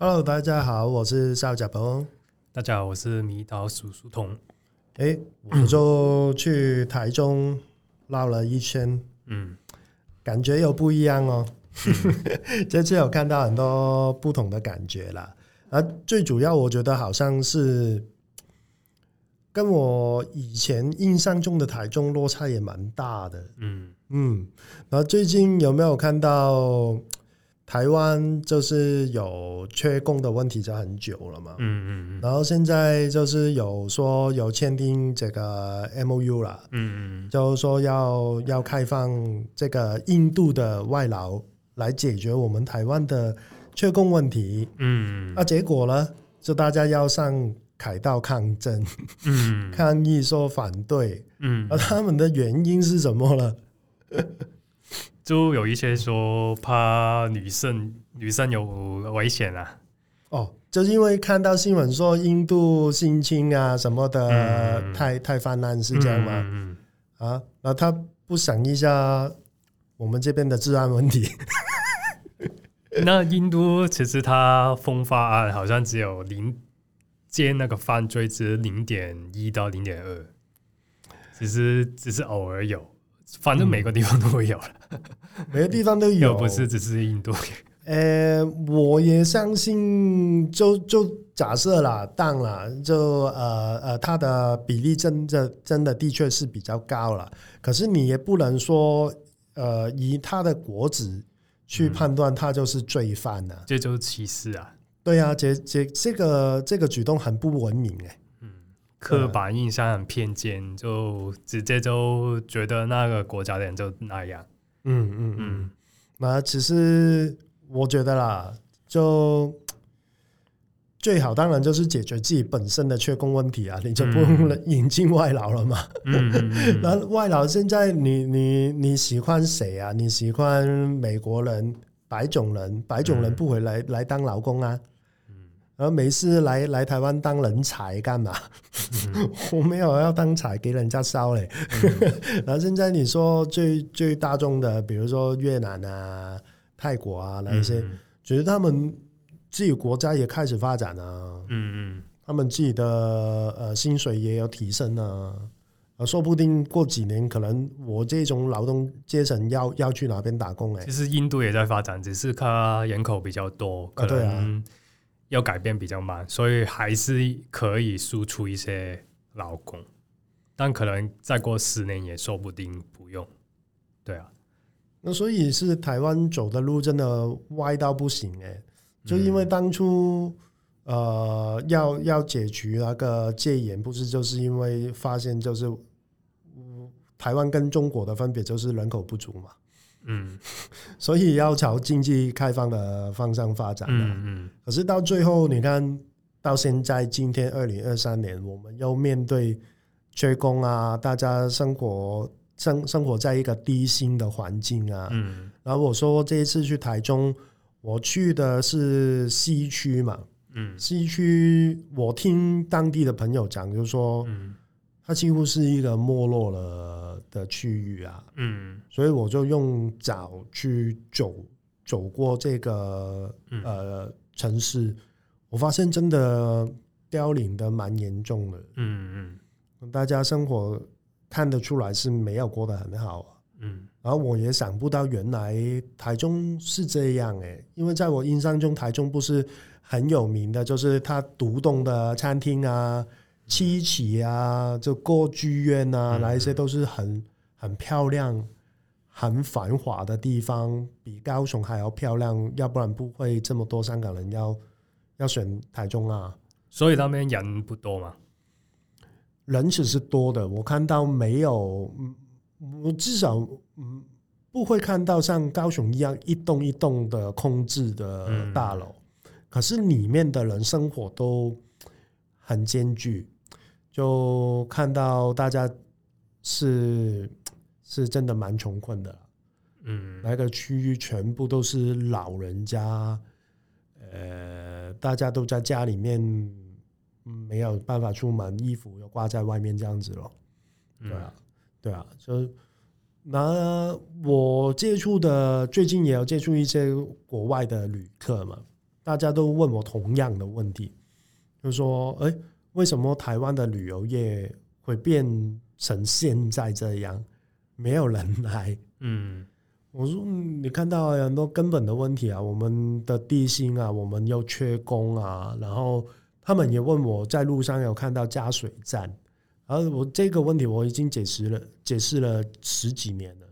Hello，大家好，我是邵甲鹏。大家好，我是迷岛叔叔通。哎，我就去台中绕了一圈，嗯，感觉又不一样哦。嗯、这次有看到很多不同的感觉啦。而最主要，我觉得好像是跟我以前印象中的台中落差也蛮大的。嗯嗯，然后最近有没有看到？台湾就是有缺供的问题，就很久了嘛。嗯嗯，然后现在就是有说有签订这个 MOU 了。嗯嗯，就是说要要开放这个印度的外劳来解决我们台湾的缺供问题。嗯，那结果呢，就大家要上凯道抗争，嗯，抗议说反对。嗯，而他们的原因是什么呢？就有一些说怕女生女生有危险啊，哦，就是因为看到新闻说印度性侵啊什么的，嗯、太太泛滥是这样吗？嗯嗯、啊，那他不想一下我们这边的治安问题？那印度其实他风发案好像只有零接那个犯罪值零点一到零点二，其实只是偶尔有。反正每个地方都会有了，嗯，每个地方都有，不是只是印度。呃，我也相信就，就就假设啦，当啦，就呃呃，它的比例真的真的的确是比较高了。可是你也不能说，呃，以他的国籍去判断他就是罪犯呢，啊，这就是歧视啊。对啊，这这这个这个举动很不文明哎，欸。刻板印象很偏见，就直接就觉得那个国家的人就那样。嗯嗯嗯。那其实我觉得啦，就最好当然就是解决自己本身的缺工问题啊，你就不用引进外劳了嘛。嗯。那外劳现在你你你喜欢谁啊？你喜欢美国人、白种人？白种人不回来来当劳工啊？然后没事来来台湾当人才干嘛？嗯、我没有要当才给人家烧嘞。嗯、然后现在你说最最大众的，比如说越南啊、泰国啊那一些，嗯、觉得他们自己国家也开始发展啊。嗯嗯，他们自己的呃薪水也有提升啊。啊，说不定过几年，可能我这种劳动阶层要要去哪边打工哎。其实印度也在发展，只是它人口比较多，可能、啊。要改变比较慢，所以还是可以输出一些劳工，但可能再过十年也说不定不用。对啊，那所以是台湾走的路真的歪到不行哎、就因为当初、呃要要解除那个戒严，不是就是因为发现就是，台湾跟中国的分别就是人口不足嘛。嗯，所以要朝经济开放的方向发展。嗯嗯。可是到最后，你看到现在今天二零二三年，我们又面对缺工啊，大家生活生生活在一个低薪的环境啊。嗯。然后我说这一次去台中，我去的是西区嘛。嗯。西区，我听当地的朋友讲，就是说，嗯。它几乎是一个没落了的区域啊，嗯，所以我就用脚去走走过这个呃城市，我发现真的凋零的蛮严重的，嗯嗯，大家生活看得出来是没有过得很好啊，嗯，然后我也想不到原来台中是这样哎，因为在我印象中台中不是很有名的，就是它独栋的餐厅啊。七期啊，就歌剧院啊，那一些都是很很漂亮、很繁华的地方，比高雄还要漂亮，要不然不会这么多香港人要要选台中啊。所以那边人不多嘛？人其实多的，我看到没有，我至少嗯不会看到像高雄一样一栋一栋的空置的大楼，可是里面的人生活都很艰巨。就看到大家是是真的蛮穷困的，嗯，那个区域全部都是老人家，呃，大家都在家里面没有办法出门，衣服又挂在外面这样子咯。对啊，对啊，就那我接触的最近也有接触一些国外的旅客嘛。大家都问我同样的问题，就说：“哎，为什么台湾的旅游业会变成现在这样，没有人来？”嗯，我说：“你看到很多根本的问题啊，我们的地心啊，我们又缺工啊。”然后他们也问我在路上有看到加水站，然后我这个问题我已经解释了，解释了十几年了。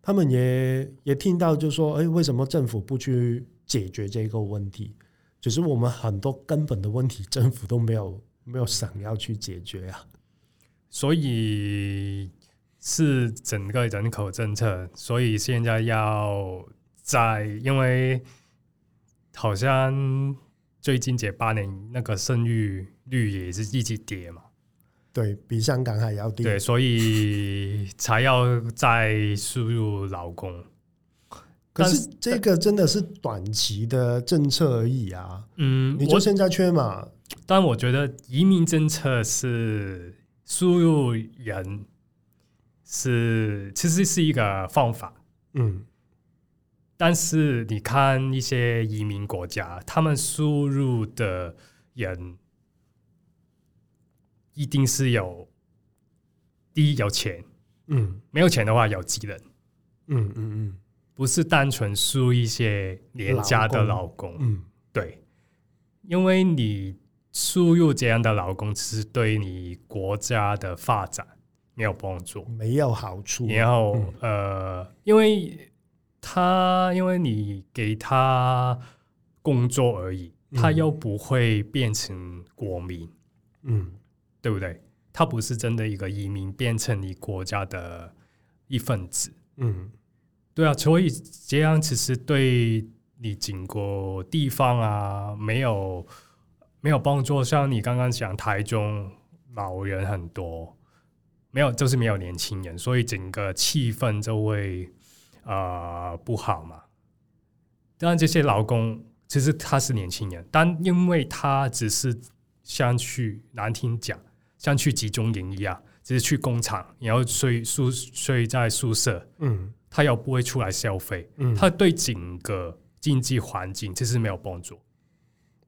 他们也也听到，就说：“哎，为什么政府不去解决这个问题？只是我们很多根本的问题，政府都没有没有想要去解决啊。所以是整个人口政策，所以现在要在，因为好像最近这八年那个生育率也是一直跌嘛。”对，比香港还要低，对，所以才要再输入劳工。可是这个真的是短期的政策而已啊。嗯，你就现在缺嘛？但我觉得移民政策是输入人是其实是一个方法。嗯，但是你看一些移民国家，他们输入的人。一定是有第一有钱，嗯，没有钱的话有技能，嗯嗯嗯，不是单纯输一些廉价的劳工，嗯，对，因为你输入这样的劳工，其实对你国家的发展没有帮助，没有好处。然后、嗯、呃，因为他因为你给他工作而已，他又不会变成国民，嗯。对不对？他不是真的一个移民，变成你国家的一份子。嗯，对啊，所以这样其实对你整个地方啊，没有没有帮助。像你刚刚讲，台中老人很多，没有就是没有年轻人，所以整个气氛就会啊、不好嘛。当然，这些劳工其实他是年轻人，但因为他只是像去难听讲。像去集中营一样，只是去工厂，然后睡宿睡在宿舍，嗯，他又不会出来消费，嗯，他对整个经济环境其实没有帮助。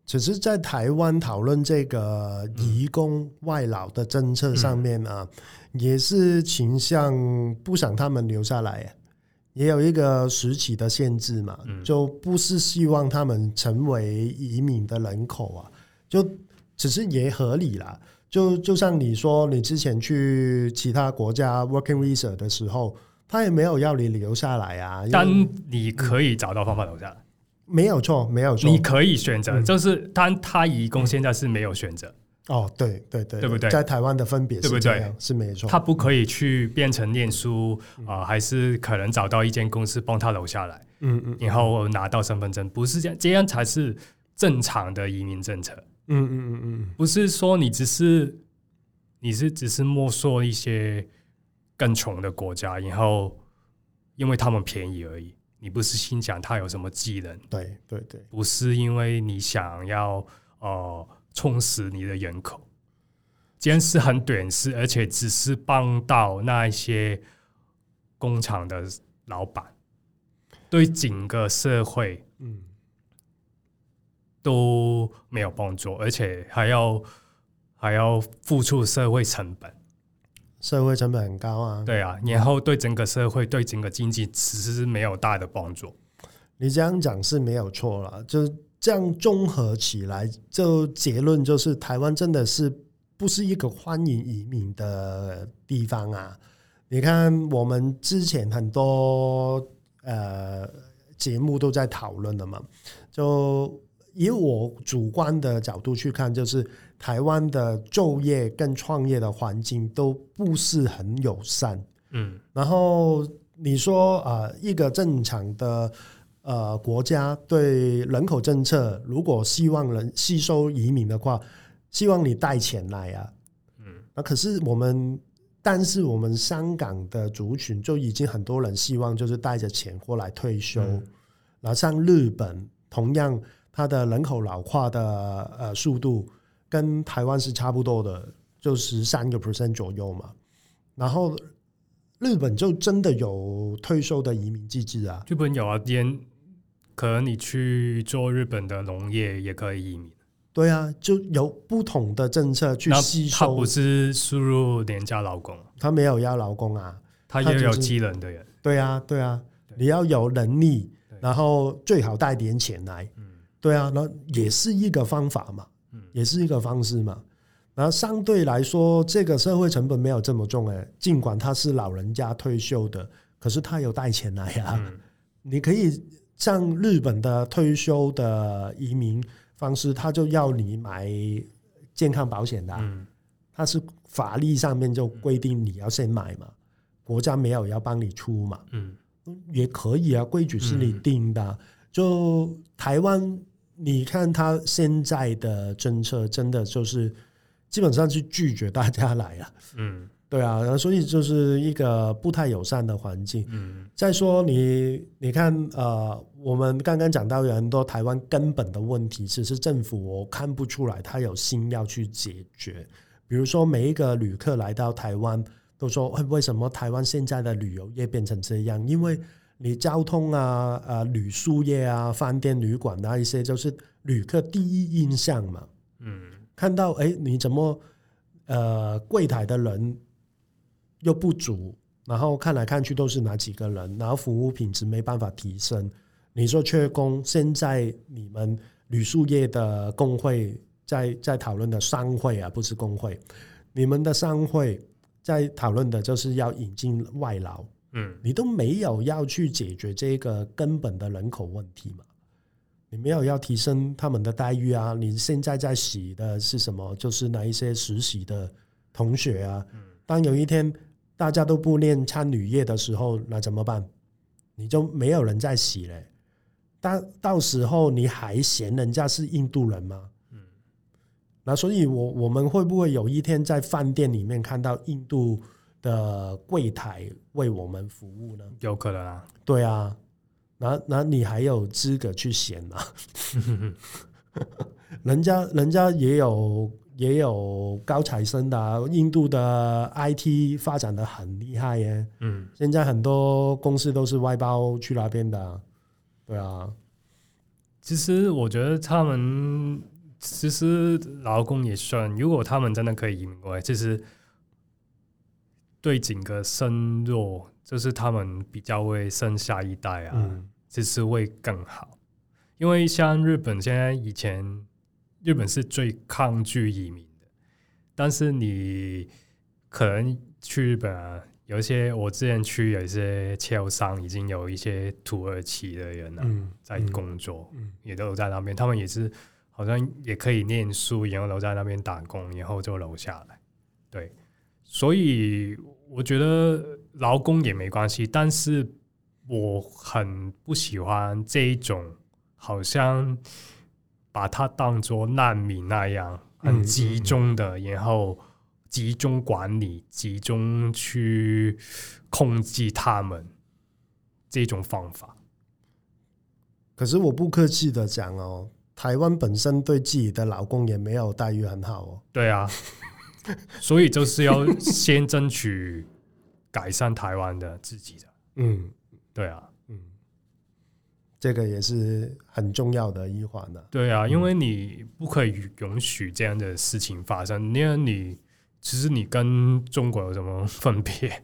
只是在台湾讨论这个移工外劳的政策上面啊，嗯、也是倾向不想他们留下来，也有一个时期的限制嘛，嗯、就不是希望他们成为移民的人口啊，就只是也合理啦。就就像你说，你之前去其他国家 working visa 的时候，他也没有要你留下来啊。但你可以找到方法留下来，没有错，没有错。你可以选择，嗯、就是但他移工现在是没有选择。哦，对对对，对不对？在台湾的分别对不对？是没错。他不可以去变成念书啊、呃，还是可能找到一间公司帮他留下来，嗯嗯，然后拿到身份证，不是这样，这样才是正常的移民政策。嗯嗯嗯嗯，不是说你只是你是只是没收一些更穷的国家，然后因为他们便宜而已。你不是心想他有什么技能？对对对，不是因为你想要呃充实你的人口，这样是很短视，而且只是帮到那一些工厂的老板，对整个社会嗯。都没有帮助，而且还要还要付出社会成本，社会成本很高啊。对啊，然后对整个社会、对整个经济其实是没有大的帮助。你这样讲是没有错了，就这样综合起来，就结论就是台湾真的是不是一个欢迎移民的地方啊？你看，我们之前很多呃节目都在讨论的嘛，就。以我主观的角度去看，就是台湾的就业跟创业的环境都不是很友善。嗯，然后你说啊，一个正常的呃国家对人口政策，如果希望人吸收移民的话，希望你带钱来啊。嗯，那可是我们，但是我们香港的族群就已经很多人希望就是带着钱过来退休。然后像日本同样。它的人口老化的呃速度跟台湾是差不多的，就十三个 percent 左右嘛。然后日本就真的有退休的移民机制啊？日本有啊，连可能你去做日本的农业也可以移民。对啊，就有不同的政策去吸收。他不是输入廉价劳工，他没有要劳工啊，他也有技能的人。对啊，对啊，你要有能力，然后最好带点钱来。嗯对啊，那也是一个方法嘛，也是一个方式嘛。然后相对来说，这个社会成本没有这么重哎，尽管他是老人家退休的，可是他有带钱来呀。你可以像日本的退休的移民。方式，他就要你买健康保险的，嗯，他是法律上面就规定你要先买嘛，国家没有要帮你出嘛，嗯，也可以啊，规矩是你定的。就台湾，你看他现在的政策，真的就是基本上是拒绝大家来啊，嗯。对啊，所以就是一个不太友善的环境。嗯，再说你，你看，呃，我们刚刚讲到有很多台湾根本的问题，其实政府我看不出来他有心要去解决。比如说，每一个旅客来到台湾，都说，为什么台湾现在的旅游业变成这样？因为你交通啊、呃，旅宿业啊、饭店旅馆啊一些，就是旅客第一印象嘛。嗯，看到哎，你怎么呃柜台的人？又不足，然后看来看去都是哪几个人，然后服务品质没办法提升。你说缺工，现在你们旅宿业的工会在在讨论的商会啊，不是工会，你们的商会在讨论的就是要引进外劳。嗯，你都没有要去解决这个根本的人口问题嘛？你没有要提升他们的待遇啊？你现在在洗的是什么？就是那一些实习的同学啊。当有一天。大家都不念餐旅业的时候，那怎么办？你就没有人在洗嘞。但到时候你还嫌人家是印度人吗？嗯。那所以我，我我们会不会有一天在饭店里面看到印度的柜台为我们服务呢？有可能啊。对啊。那那你还有资格去选吗？人家人家也有。也有高材生的，印度的 IT 发展的很厉害耶。嗯，现在很多公司都是外包去那边的。对啊，其实我觉得他们其实劳工也算，如果他们真的可以移民过来，其实对整个生弱，就是他们比较会生下一代啊，嗯、其实会更好。因为像日本现在以前。日本是最抗拒移民的，但是你可能去日本啊，有一些我之前去有一些切偶商，已经有一些土耳其的人啊，嗯、在工作，嗯、也都在那边，他们也是好像也可以念书，然后留在那边打工，然后就留下来。对，所以我觉得劳工也没关系，但是我很不喜欢这一种好像。把它当做难民那样，很集中的，然后集中管理、集中去控制他们这种方法。可是我不客气的讲哦，台湾本身对自己的劳工也没有待遇很好哦。对啊，所以就是要先争取改善台湾的自己的。嗯，对啊。嗯这个也是很重要的一环的。对啊，因为你不可以允许这样的事情发生。因为你其实你跟中国有什么分别？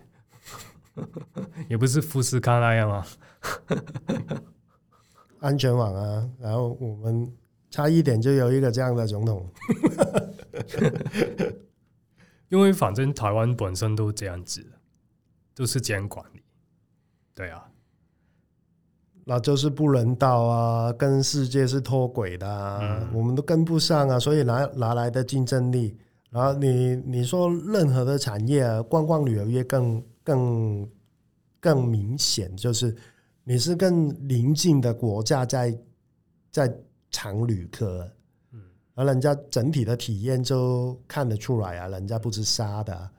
也不是富士康那样啊，安全网啊。然后我们差一点就有一个这样的总统。因为反正台湾本身都这样子，都是这样管理。对啊。那就是不人道啊，跟世界是脱轨的啊，嗯、我们都跟不上啊，所以哪哪来的竞争力？然后你你说任何的产业啊，观光旅游业更更更明显，就是你是跟邻近的国家在在抢旅客，嗯，而人家整体的体验就看得出来啊，人家不是杀的。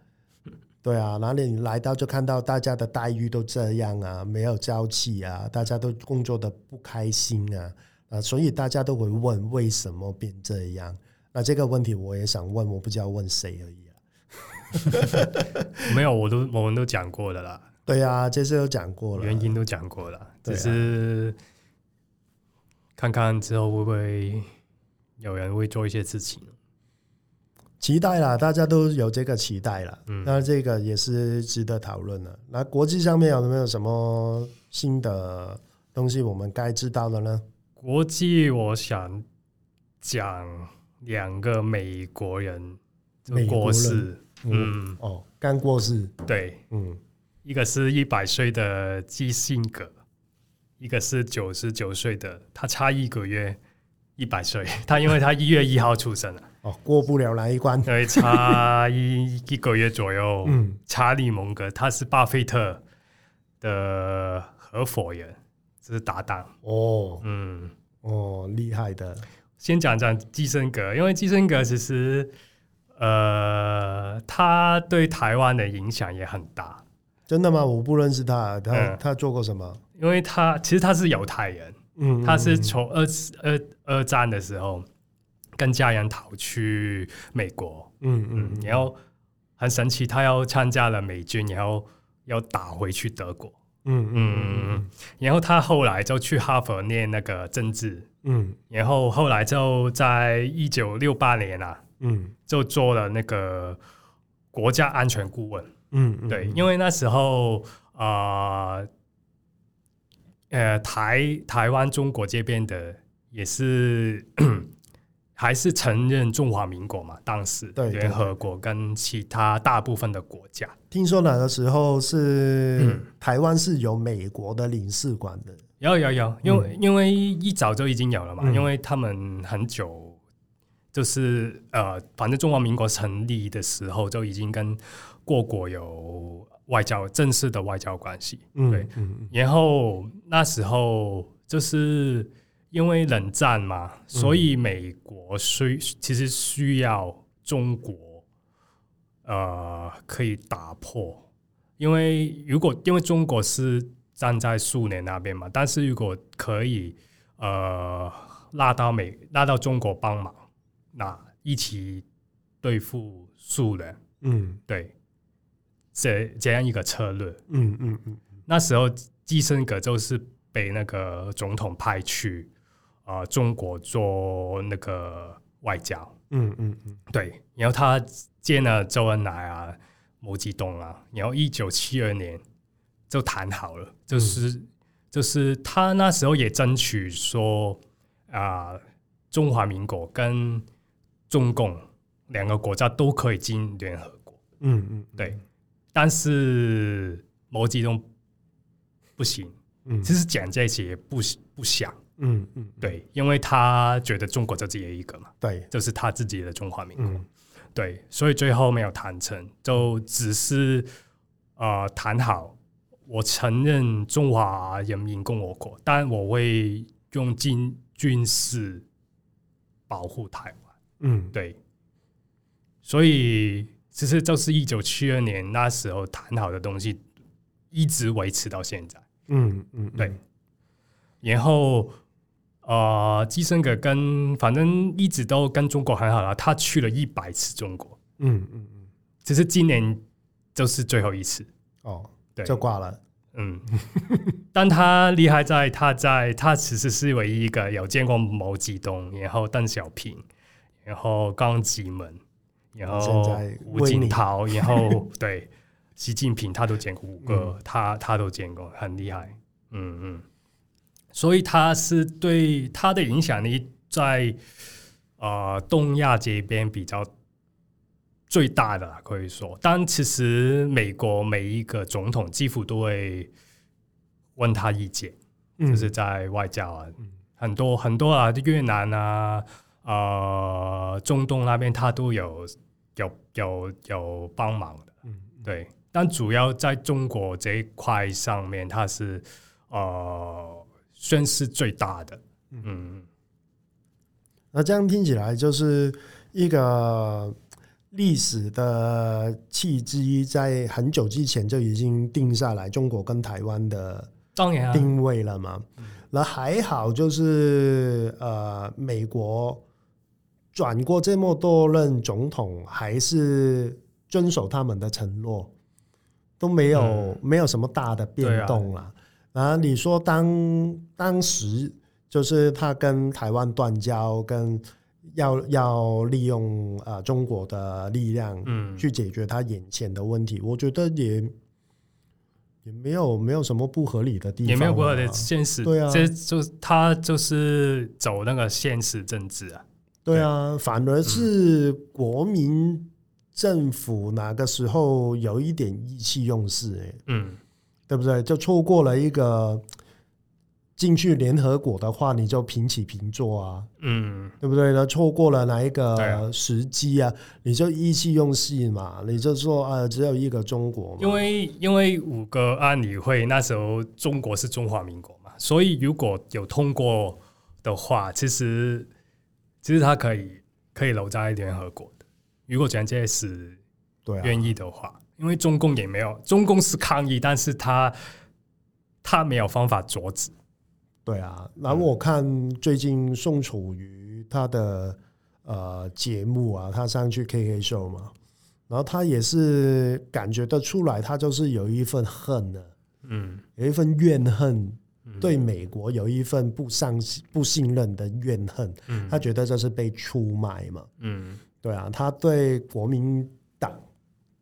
对啊，哪里你来到就看到大家的待遇都这样啊，没有朝气啊，大家都工作的不开心啊，啊，所以大家都会问为什么变这样？那这个问题我也想问，我不知道问谁而已啊。没有，我都我们都讲过的啦。对啊，这次都讲过了，原因都讲过了，只是看看之后会不会有人会做一些事情。期待啦，大家都有这个期待啦。嗯，那这个也是值得讨论的。那国际上面有没有什么新的东西我们该知道的呢？国际，我想讲两个美国人过世。嗯，哦，刚过世。对，嗯，一个是一百岁的基辛格，一个是九十九岁的，他差一个月，一百岁。他因为他一月一号出生了。哦，过不了那一关，对，差一一个月左右。嗯，查理蒙格他是巴菲特的合伙人，这是搭档。哦，嗯，哦，厉害的。先讲讲基辛格，因为基辛格其实，呃，他对台湾的影响也很大。真的吗？我不认识他，他、嗯、他做过什么？因为他其实他是犹太人，嗯，他是从二二二战的时候。跟家人逃去美国，嗯嗯，然后很神奇，他要参加了美军，然后要打回去德国，嗯嗯，然后他后来就去哈佛念那个政治，嗯，然后后来就在一九六八年啊，嗯，就做了那个国家安全顾问，嗯，对，因为那时候啊，呃，呃，台台湾中国这边的也是。还是承认中华民国嘛？当时联合国跟其他大部分的国家，听说那个时候是台湾是有美国的领事馆的，有有有，因为、嗯、因为一早就已经有了嘛，嗯、因为他们很久就是呃，反正中华民国成立的时候就已经跟各国有外交正式的外交关系，对，嗯嗯、然后那时候就是。因为冷战嘛，所以美国需其实需要中国，呃，可以打破。因为如果因为中国是站在苏联那边嘛，但是如果可以呃拉到美拉到中国帮忙，那一起对付苏联，嗯，对，这这样一个策略，嗯嗯嗯，那时候基辛格就是被那个总统派去。啊、呃，中国做那个外交，嗯嗯嗯，对，然后他见了周恩来啊、毛泽东啊，然后一九七二年就谈好了，就是、嗯、就是他那时候也争取说啊、呃，中华民国跟中共两个国家都可以进联合国，嗯嗯，对，但是毛泽东不行，嗯，其实讲这些也不不想。嗯嗯，对，因为他觉得中国就只有一个嘛，对，就是他自己的中华民国，嗯、对，所以最后没有谈成，就只是呃谈好，我承认中华人民共和国，但我会用军军事保护台湾，嗯，对，所以其实就是一九七二年那时候谈好的东西，一直维持到现在，嗯嗯，对，然后。呃，基辛格跟反正一直都跟中国很好了，他去了一百次中国，嗯嗯嗯，只是今年就是最后一次。哦，对，就挂了，嗯，但他厉害在他在他其实是唯一一个有见过毛泽东，然后邓小平，然后江泽民，然后吴锦涛，然后对习近平他都见过五个，嗯、他他都见过，很厉害，嗯嗯。所以他是对他的影响力在呃东亚这边比较最大的可以说，但其实美国每一个总统几乎都会问他意见，嗯、就是在外交啊，嗯、很多很多啊，越南啊，呃，中东那边他都有有有有帮忙的，嗯、对。但主要在中国这一块上面，他是呃。算是最大的，嗯，那这样听起来就是一个历史的契机，在很久之前就已经定下来，中国跟台湾的定位了嘛。那还好，就是呃，美国转过这么多任总统，还是遵守他们的承诺，都没有、嗯、没有什么大的变动了。啊，你说当当时就是他跟台湾断交，跟要要利用呃中国的力量，嗯，去解决他眼前的问题。嗯、我觉得也也没有没有什么不合理的地方，也没有不合理的现实。对啊，这就他就是走那个现实政治啊。对啊，反而是国民政府哪个时候有一点意气用事，哎，嗯，对不对？就错过了一个。进去联合国的话，你就平起平坐啊，嗯，对不对？那错过了哪一个时机啊？你就意气用事嘛，你就说啊，只有一个中国嘛。因为因为五个安理会那时候中国是中华民国嘛，所以如果有通过的话，其实其实他可以可以留在联合国的。如果蒋介石对愿意的话，啊、因为中共也没有，中共是抗议，但是他他没有方法阻止。对啊，然后我看最近宋楚瑜他的呃节目啊，他上去 K K 秀嘛，然后他也是感觉得出来，他就是有一份恨的，嗯，有一份怨恨，对美国有一份不相不信任的怨恨，嗯，他觉得这是被出卖嘛，嗯，对啊，他对国民党、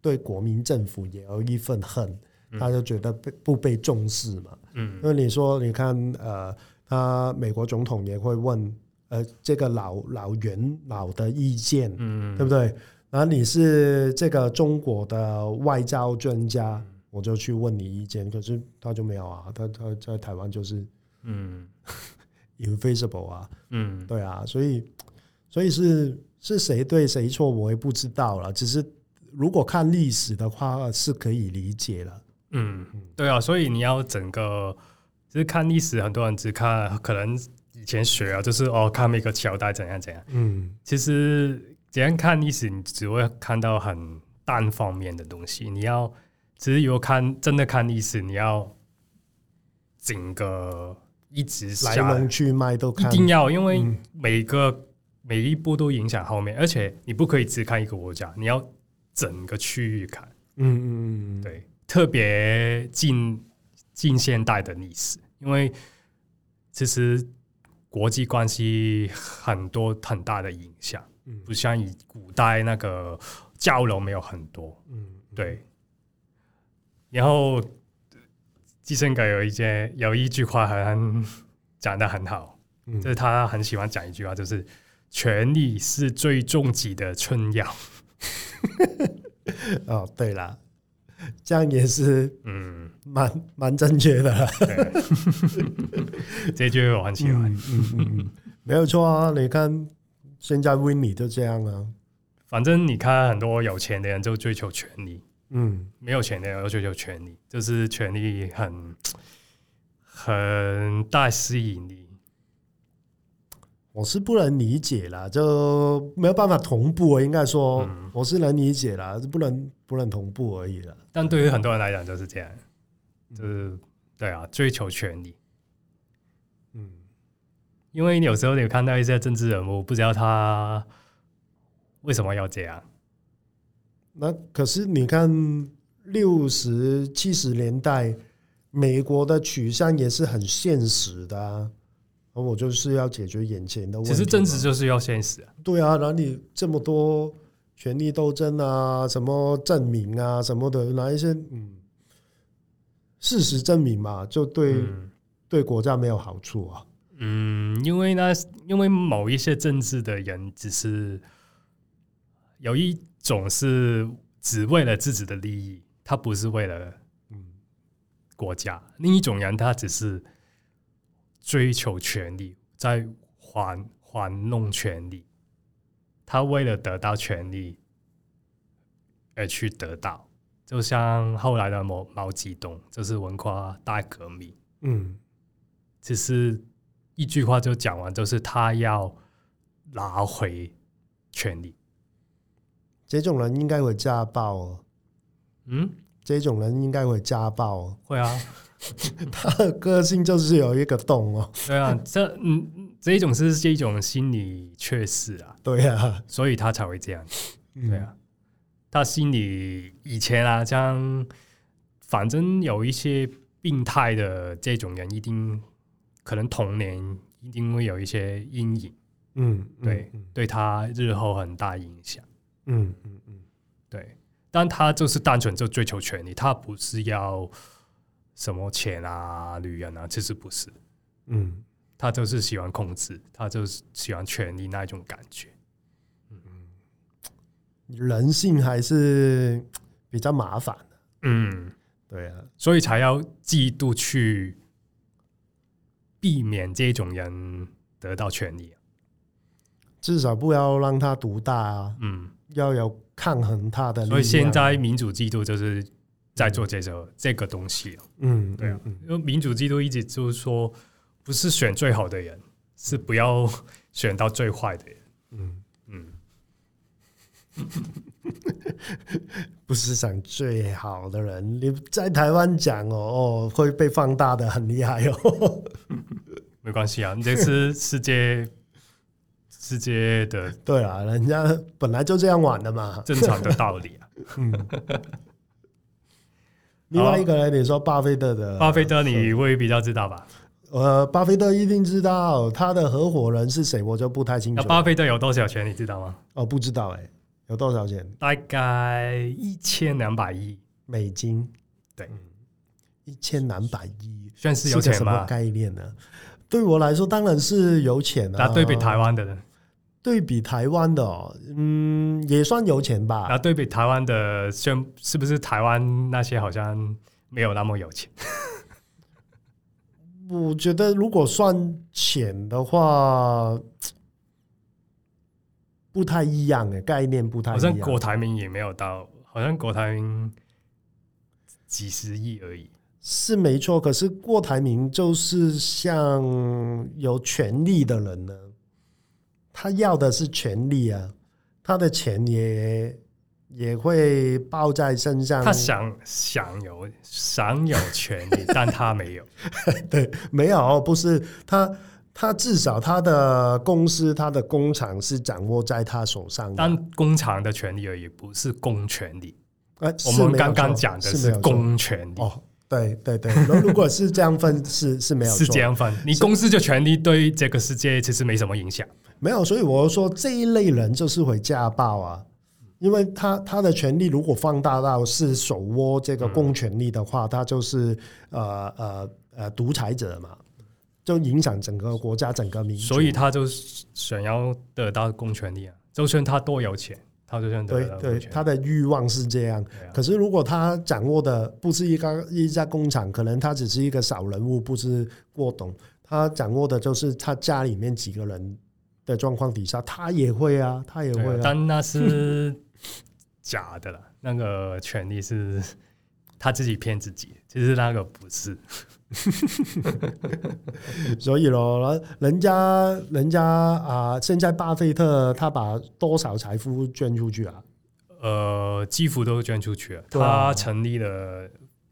对国民政府也有一份恨。他就觉得被不被重视嘛，嗯，因为你说你看，呃，他美国总统也会问，呃，这个老老元老的意见，嗯，对不对？然后你是这个中国的外交专家，我就去问你意见，可是他就没有啊，他他在台湾就是，嗯，invisible 啊，嗯，对啊，所以所以是是谁对谁错，我也不知道了。只是如果看历史的话，是可以理解了。嗯，对啊，所以你要整个就是看历史，很多人只看可能以前学啊，就是哦，看每个朝代怎样怎样。嗯，其实怎样看历史，你只会看到很单方面的东西。你要其实有看真的看历史，你要整个一直来龙去脉都看，一定要，因为每个、嗯、每一步都影响后面，而且你不可以只看一个国家，你要整个区域看。嗯嗯嗯，对。特别近近现代的历史，因为其实国际关系很多很大的影响，嗯，不像以古代那个交流没有很多，嗯，对。然后基辛格有一件有一句话很讲的很好，嗯，就是他很喜欢讲一句话，就是“权力是最终极的春药”。哦，对了。这样也是，嗯，蛮蛮正确的。这句我很喜欢，嗯嗯嗯，没有错啊。你看现在 Winnie 就这样啊。反正你看很多有钱的人就追求权力，嗯，没有钱的人就追求权利，就是权利很很大吸引力。我是不能理解啦，就没有办法同步。应该说，我是能理解啦，不能不能同步而已啦。但对于很多人来讲就是这样，就是对啊，追求权利。嗯，因为你有时候你看到一些政治人物，不知道他为什么要这样。那可是你看六十七十年代，美国的取向也是很现实的啊。我就是要解决眼前的问题。其实政治就是要现实啊。对啊，然后你这么多权力斗争啊，什么证明啊，什么的，哪一些嗯，事实证明嘛，就对、嗯、对国家没有好处啊。嗯，因为呢因为某一些政治的人，只是有一总是只为了自己的利益，他不是为了嗯国家；另一种人，他只是。追求权力，在玩玩弄权力，他为了得到权力而去得到，就像后来的毛毛泽东，就是文化大革命。嗯，只是一句话就讲完，就是他要拿回权力。这种人应该会家暴哦。嗯，这种人应该会家暴哦。会啊。他的个性就是有一个洞哦。对啊，这嗯，这一种是这一种心理缺失啊。对啊，所以他才会这样。对啊，他心里以前啊，像反正有一些病态的这种人，一定可能童年一定会有一些阴影，嗯，对，嗯对他日后很大影响，嗯嗯嗯，对，但他就是单纯就追求权利，他不是要什么钱啊、女人啊，其实不是，嗯，他就是喜欢控制，他就是喜欢权力那一种感觉，嗯人性还是比较麻烦的，嗯，对啊，所以才要嫉妒去。避免这种人得到权利，至少不要让他独大啊。嗯，要有抗衡他的。所以现在民主制度就是在做这个、嗯、这个东西。嗯，对啊，因为民主制度一直就是说，不是选最好的人，是不要选到最坏的人。嗯嗯，不是选最好的人。你在台湾讲哦哦，会被放大的很厉害哦。没关系啊，你这是世界世界的，对啊，人家本来就这样玩的嘛，正常的道理啊。嗯，另外一个呢，你说巴菲特的，巴菲特你会比较知道吧？呃，巴菲特一定知道，他的合伙人是谁，我就不太清楚。巴菲特有多少钱，你知道吗？哦，不知道哎、欸，有多少钱？大概一千两百亿美金。对，一千两百亿，算是有钱吗？什么概念呢？对我来说，当然是有钱啊。那对比台湾的人，对比台湾的、哦，嗯，也算有钱吧。那对比台湾的，像是不是台湾那些好像没有那么有钱？我觉得，如果算钱的话，不太一样诶，概念不太一样。好像郭台铭也没有到，好像郭台铭几十亿而已。是没错，可是郭台铭就是像有权力的人呢，他要的是权力啊，他的钱也也会抱在身上。他想享有享有权利，但他没有。对，没有，不是他，他至少他的公司、他的工厂是掌握在他手上的。但工厂的权利而已，不是公权力。呃，我们刚刚讲的是公权力哦。对对对，如果是这样分是是没有，是这样分。你公司的权利对这个世界其实没什么影响，没有。所以我说这一类人就是会家暴啊，因为他他的权力如果放大到是手握这个公权力的话，嗯、他就是呃呃呃独裁者嘛，就影响整个国家整个民族。所以他就想要得到公权力啊，就算他多有钱。他就这样对对，他的欲望是这样。啊、可是如果他掌握的不是一个一家工厂，可能他只是一个小人物，不是过懂。他掌握的就是他家里面几个人的状况底下，他也会啊，他也会啊。啊但那是 假的了，那个权利是 他自己骗自己，其实那个不是。所以咯，人家人家啊，现在巴菲特他把多少财富捐出去啊？呃，几乎都捐出去了。他成立了，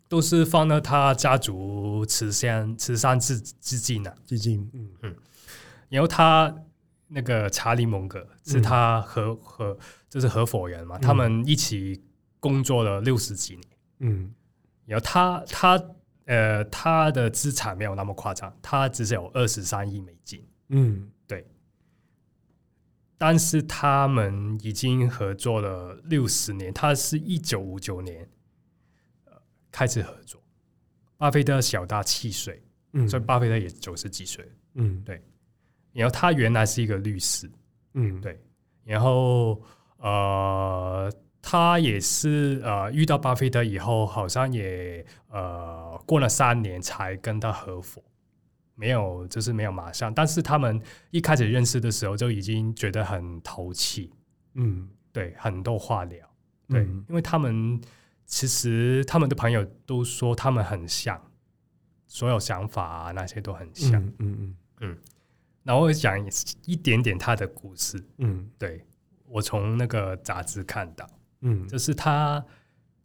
都是放了他家族慈善慈善资资金的基金。嗯嗯。然后他那个查理蒙格是他合合就是合伙人嘛，他们一起工作了六十几年。嗯。然后他他。呃，他的资产没有那么夸张，他只是有二十三亿美金。嗯，对。但是他们已经合作了六十年，他是一九五九年开始合作。巴菲特小他七岁，嗯，所以巴菲特也九十几岁。嗯，对。然后他原来是一个律师。嗯，对。然后呃。他也是呃遇到巴菲特以后，好像也呃过了三年才跟他合伙，没有就是没有马上，但是他们一开始认识的时候就已经觉得很投契，嗯，对，很多话聊，对，嗯、因为他们其实他们的朋友都说他们很像，所有想法啊那些都很像，嗯嗯嗯，嗯，然后我讲一点点他的故事，嗯，对，我从那个杂志看到。嗯，就是他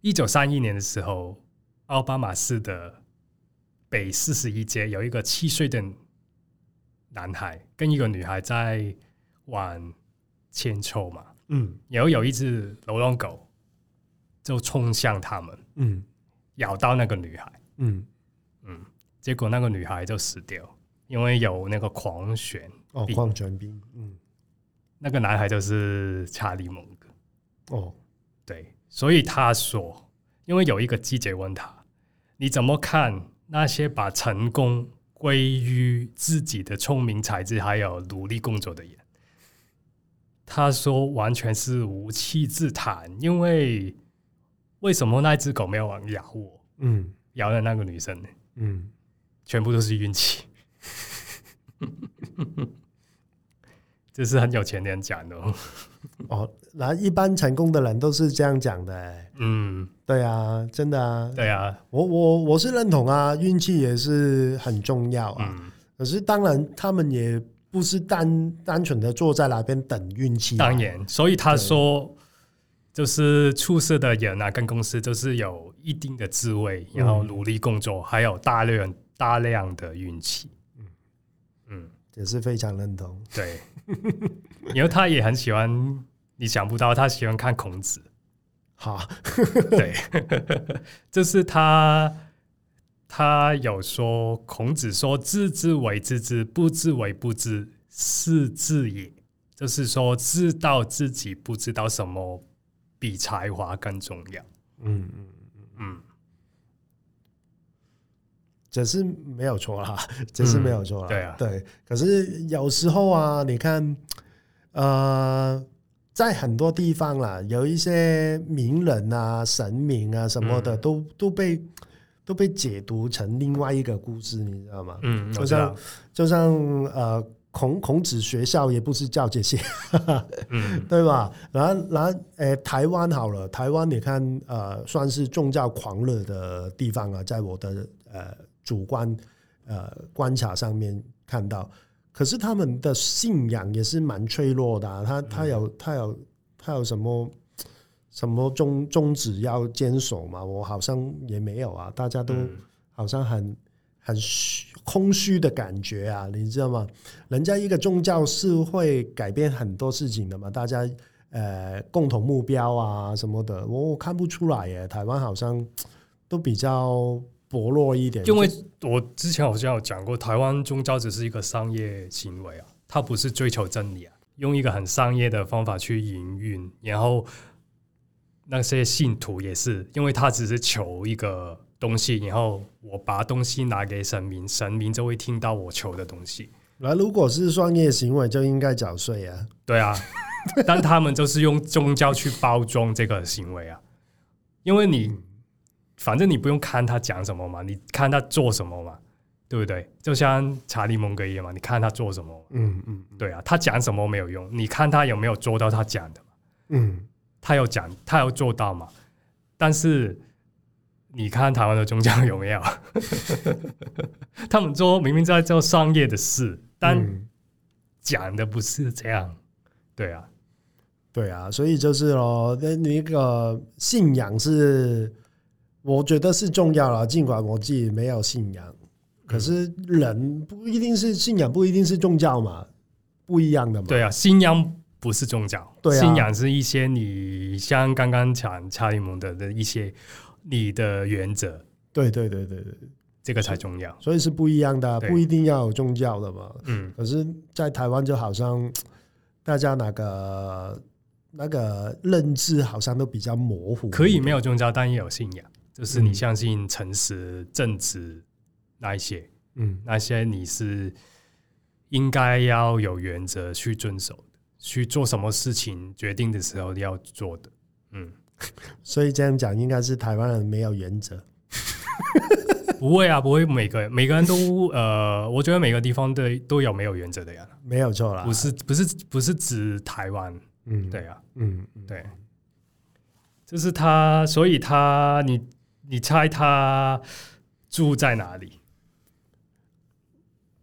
一九三一年的时候，奥巴马市的北四十一街有一个七岁的男孩跟一个女孩在玩牵抽嘛，嗯，然后有一只流浪狗就冲向他们，嗯，咬到那个女孩，嗯。嗯，结果那个女孩就死掉，因为有那个狂犬哦，狂犬病，嗯，那个男孩就是查理蒙格哦，对，所以他说，因为有一个记者问他，你怎么看那些把成功归于自己的聪明才智还有努力工作的人？他说完全是无稽之谈，因为为什么那只狗没有咬我？嗯，咬了那个女生呢？嗯，全部都是运气。这是很有钱人讲的哦。那一般成功的人都是这样讲的，欸。嗯，对啊，真的啊，对啊，我我我是认同啊，运气也是很重要啊。嗯，可是当然，他们也不是单单纯的坐在那边等运气。当然，所以他说，就是出色的人啊，跟公司都是有一定的智慧，然后努力工作，还有大量大量的运气。嗯，也是非常认同。对，因为他也很喜欢，你想不到他喜欢看孔子。好，对，就是他，他有说孔子说：“知之为知之，不知为不知，是知也。”就是说，知道自己不知道什么，比才华更重要。嗯嗯嗯嗯。这是没有错啦，这是没有错啦。对啊，对。可是有时候啊，你看，呃，在很多地方啦，有一些名人啊、神明啊什么的，都都被都被解读成另外一个故事，你知道吗？嗯，就像就像呃，孔孔子学校也不是教这些，嗯，对吧？然后然后，诶，台湾好了，台湾你看，呃，算是宗教狂热的地方啊，在我的呃。主观呃观察上面看到，可是他们的信仰也是蛮脆弱的，啊。他他有他有他有什么什么宗宗旨要坚守吗？我好像也没有啊。大家都好像很很虚空虚的感觉啊，你知道吗？人家一个宗教是会改变很多事情的嘛。大家呃共同目标啊什么的，我我看不出来耶。台湾好像都比较。薄弱一点，因为我之前好像有讲过，台湾宗教只是一个商业行为啊，它不是追求真理啊，用一个很商业的方法去营运，然后那些信徒也是，因为他只是求一个东西，然后我把东西拿给神明，神明就会听到我求的东西。那如果是商业行为，就应该缴税啊。对啊，但他们就是用宗教去包装这个行为啊，因为你。反正你不用看他讲什么嘛，你看他做什么嘛，对不对？就像查理蒙格一样嘛，你看他做什么，嗯嗯，对啊，他讲什么没有用，你看他有没有做到他讲的嘛，嗯，他有讲，他有做到嘛，但是你看台湾的宗教有没有？他们做明明在做商业的事，但讲的不是这样，对啊，对啊，所以就是喽，那那个信仰是。我觉得是重要了，尽管我自己没有信仰，可是人不一定是信仰，不一定是宗教嘛，不一样的嘛。对啊，信仰不是宗教，对啊，信仰是一些你像刚刚讲查理蒙德的一些你的原则。对对对对对，这个才重要。所以是不一样的，不一定要有宗教的嘛。嗯，可是，在台湾就好像大家那个那个认知好像都比较模糊。可以没有宗教，但也有信仰。就是你相信诚实、正直那一些，嗯，那些你是应该要有原则去遵守的，去做什么事情决定的时候要做的，嗯。所以这样讲，应该是台湾人没有原则。不会啊，不会，每个人每个人都呃，我觉得每个地方对都有没有原则的呀，没有错啦。不是不是不是指台湾，嗯，对啊，嗯，对，就是他，所以他你。你猜他住在哪里？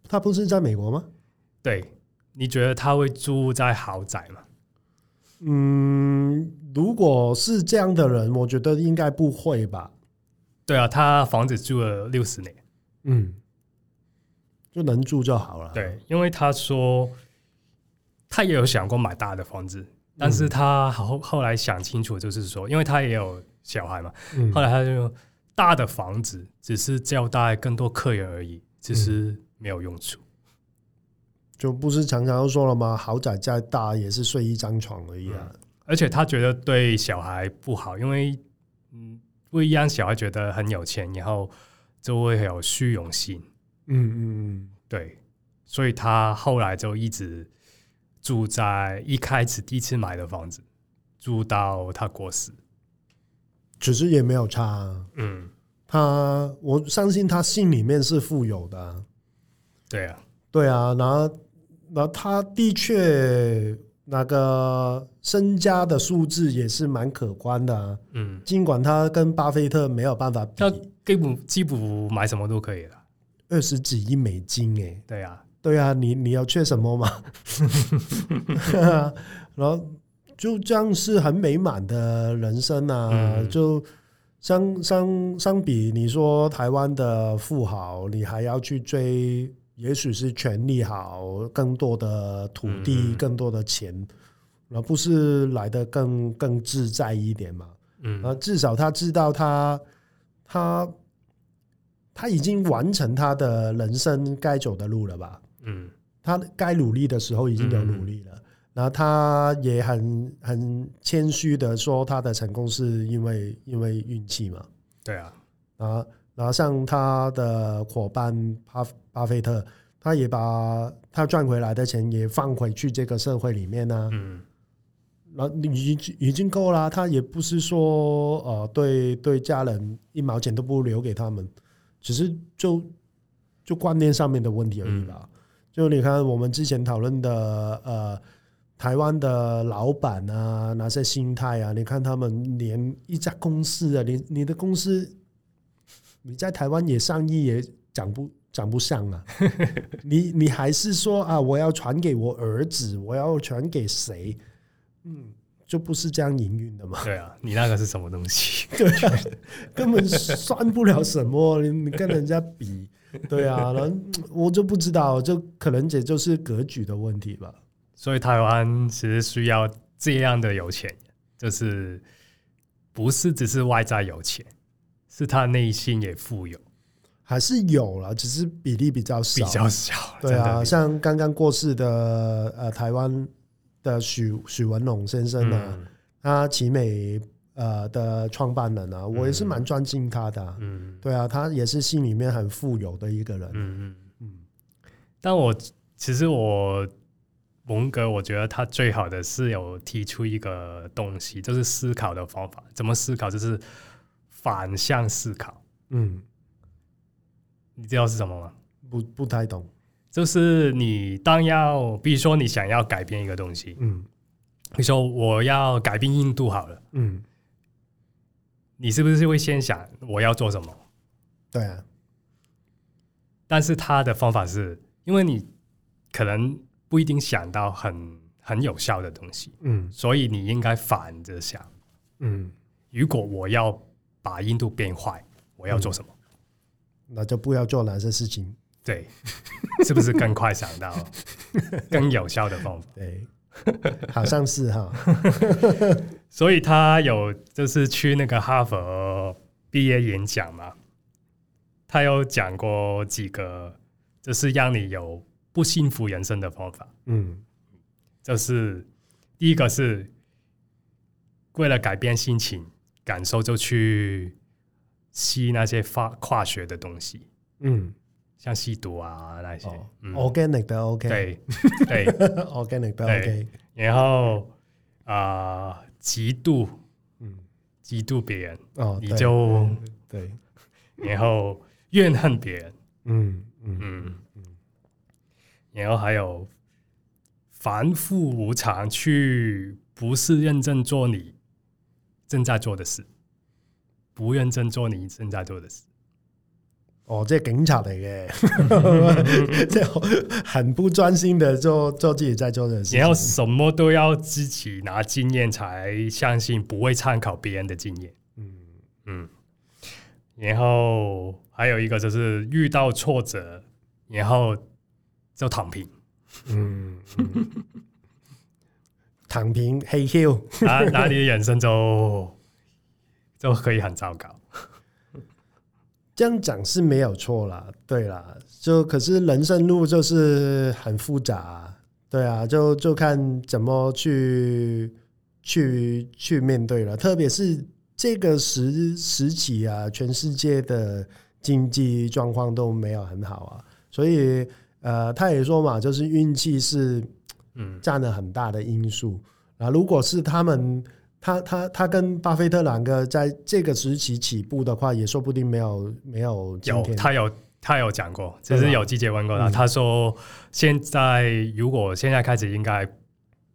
他不是在美国吗？对，你觉得他会住在豪宅吗？嗯，如果是这样的人，我觉得应该不会吧。对啊，他房子住了六十年，嗯，就能住就好了。对，因为他说他也有想过买大的房子，但是他后后来想清楚，就是说，因为他也有。小孩嘛，后来他就大的房子只是招待更多客人而已，其实没有用处。就不是常常都说了吗？豪宅再大也是睡一张床而已啊。而且他觉得对小孩不好，因为嗯，不一样，小孩觉得很有钱，然后就会有虚荣心。嗯嗯嗯，对，所以他后来就一直住在一开始第一次买的房子，住到他过世。其实也没有差。嗯，他我相信他心里面是富有的。对啊，对啊，然后然后他的确。那个身家的数字也是蛮可观的，啊，嗯，尽管他跟巴菲特没有办法比，他基普基普买什么都可以了，二十几亿美金诶，对啊，对啊，你你要缺什么吗？然后就这样是很美满的人生啊，嗯、就相相相比你说台湾的富豪，你还要去追。也许是权力好，更多的土地，更多的钱，而不是来的更更自在一点嘛？嗯，啊，至少他知道他他他已经完成他的人生该走的路了吧？嗯，他该努力的时候已经有努力了，嗯、然后他也很很谦虚的说，他的成功是因为因为运气嘛？对啊，啊。然后像他的伙伴巴巴菲特，他也把他赚回来的钱也放回去这个社会里面呢。嗯，然后已经已经够了，他也不是说呃对对家人一毛钱都不留给他们，只是就就观念上面的问题而已吧。就你看我们之前讨论的呃台湾的老板啊，那些心态啊，你看他们连一家公司啊，你你的公司。你在台湾也上亿也涨不涨不上啊？你你还是说啊，我要传给我儿子，我要传给谁？嗯，就不是这样营运的嘛？对啊，你那个是什么东西？对啊，根本算不了什么。你你跟人家比，对啊，然后我就不知道，就可能也就是格局的问题吧。所以台湾其实需要这样的有钱人，就是不是只是外在有钱。是他内心也富有，还是有了，只是比例比较少，比较少。对啊，像刚刚过世的呃台湾的许许文龙先生啊，嗯、他奇美呃的创办人啊，我也是蛮尊敬他的。嗯，对啊，他也是心里面很富有的一个人。嗯嗯嗯。但我其实我蒙格，我觉得他最好的是有提出一个东西，就是思考的方法。怎么思考？就是。反向思考，嗯，你知道是什么吗？不，不太懂。就是你当要，比如说你想要改变一个东西，嗯，你说我要改变印度好了，嗯，你是不是会先想我要做什么？对啊。但是他的方法是，因为你可能不一定想到很很有效的东西，嗯，所以你应该反着想，嗯，如果我要。把印度变坏，我要做什么？嗯，那就不要做那些事情。对，是不是更快想到 更有效的方法？对，好像是哈。所以他有就是去那个哈佛毕业演讲嘛，他有讲过几个，就是让你有不幸福人生的方法。嗯，就是第一个是为了改变心情。感受就去吸那些化化学的东西，嗯，像吸毒啊那些，organic 的 OK，对 对，organic 的 OK，然后啊，嫉妒，嗯，嫉妒别人，哦，你就对，然后怨恨别人，嗯嗯嗯。嗯，然后还有反复无常，去不是认真做你。正在做的事，不认真做你正在做的事。哦，这警察嚟嘅，这很不专心的做做自己在做的事。你要什么都要自己拿经验才相信，不会参考别人的经验。嗯嗯。然后还有一个就是遇到挫折，然后就躺平。嗯。嗯躺平嘿咻，那那你的人生就就可以很糟糕。这样讲是没有错啦，对啦，就可是人生路就是很复杂啊，对啊，就就看怎么去去去面对了，特别是这个时时期啊，全世界的经济状况都没有很好啊，所以呃，他也说嘛，就是运气是嗯占了很大的因素啊，如果是他们。他他他跟巴菲特两个在这个时期起步的话，也说不定没有没有。有他有他有讲过，就是有记者问过他，他说现在如果现在开始应该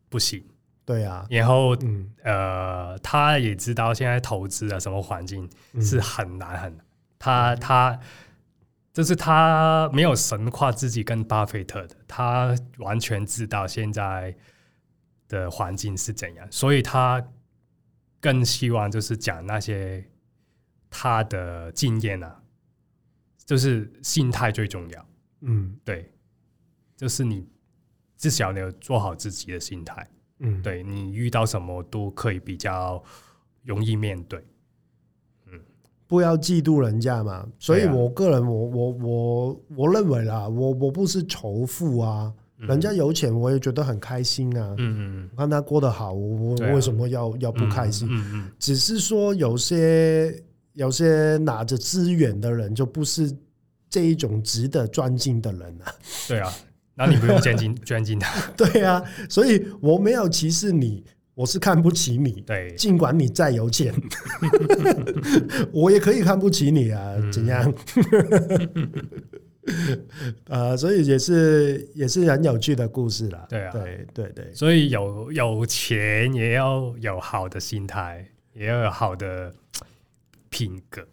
不行。对啊，然后嗯呃，他也知道现在投资啊什么环境是很难很难。他他就是他没有神化自己跟巴菲特的，他完全知道现在的环境是怎样，所以他。更希望就是讲那些他的经验啊，就是心态最重要。嗯，对，就是你至少你要做好自己的心态。嗯，对，你遇到什么都可以比较容易面对。嗯，不要嫉妒人家嘛。所以我个人，我我我我认为啦，我我不是仇富啊。人家有钱，我也觉得很开心啊。嗯嗯，看他过得好，我为什么要要不开心？嗯嗯，只是说有些有些拿着资源的人，就不是这一种值得尊敬的人啊。对啊，那你不用尊敬尊敬他。对啊，所以我没有歧视你，我是看不起你。对，尽管你再有钱，我也可以看不起你啊。怎样？呃，所以也是也是很有趣的故事啦。对啊，对对对，所以有有钱也要有好的心态，也要有好的品格，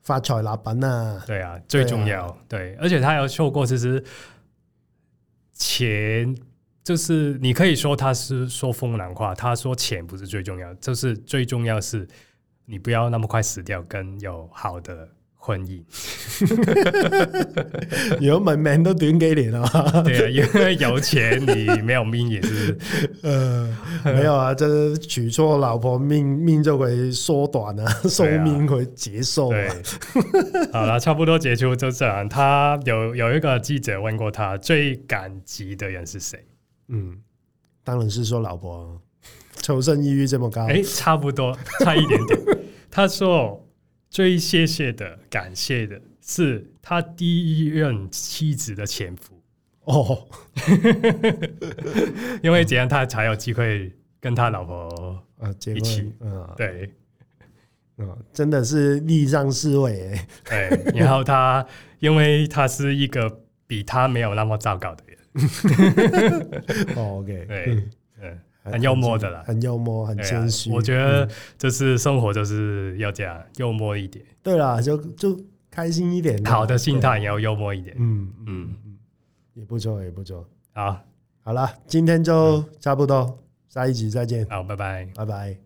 发财立品啊。对啊，最重要。对，啊、对，而且他有说过，其实钱就是你可以说他是说风凉话，他说钱不是最重要，就是最重要是你不要那么快死掉，跟有好的。婚姻，如果唔系命都短几年啊？对啊，因为有钱你没有命也是，呃，没有啊，就是娶错老婆命命就会缩短啊，寿命会结束。对，好了，差不多结束就这样。他有有一个记者问过他，最感激的人是谁？嗯，当然是说老婆，求生欲欲这么高。哎、欸，差不多，差一点点。他说。最谢谢的、感谢的是他第一任妻子的前夫哦，因为这样他才有机会跟他老婆啊一起，嗯，对，嗯，真的是礼尚四位对，然后他因为他是一个比他没有那么糟糕的人，OK，对，嗯。很幽默的啦，很幽默，很谦虚。我觉得就是生活就是要这样幽默一点。对啦，就就开心一点，好的心态也要幽默一点。嗯嗯嗯，也不错，也不错。好，好了，今天就差不多，下一集再见。好，拜拜，拜拜。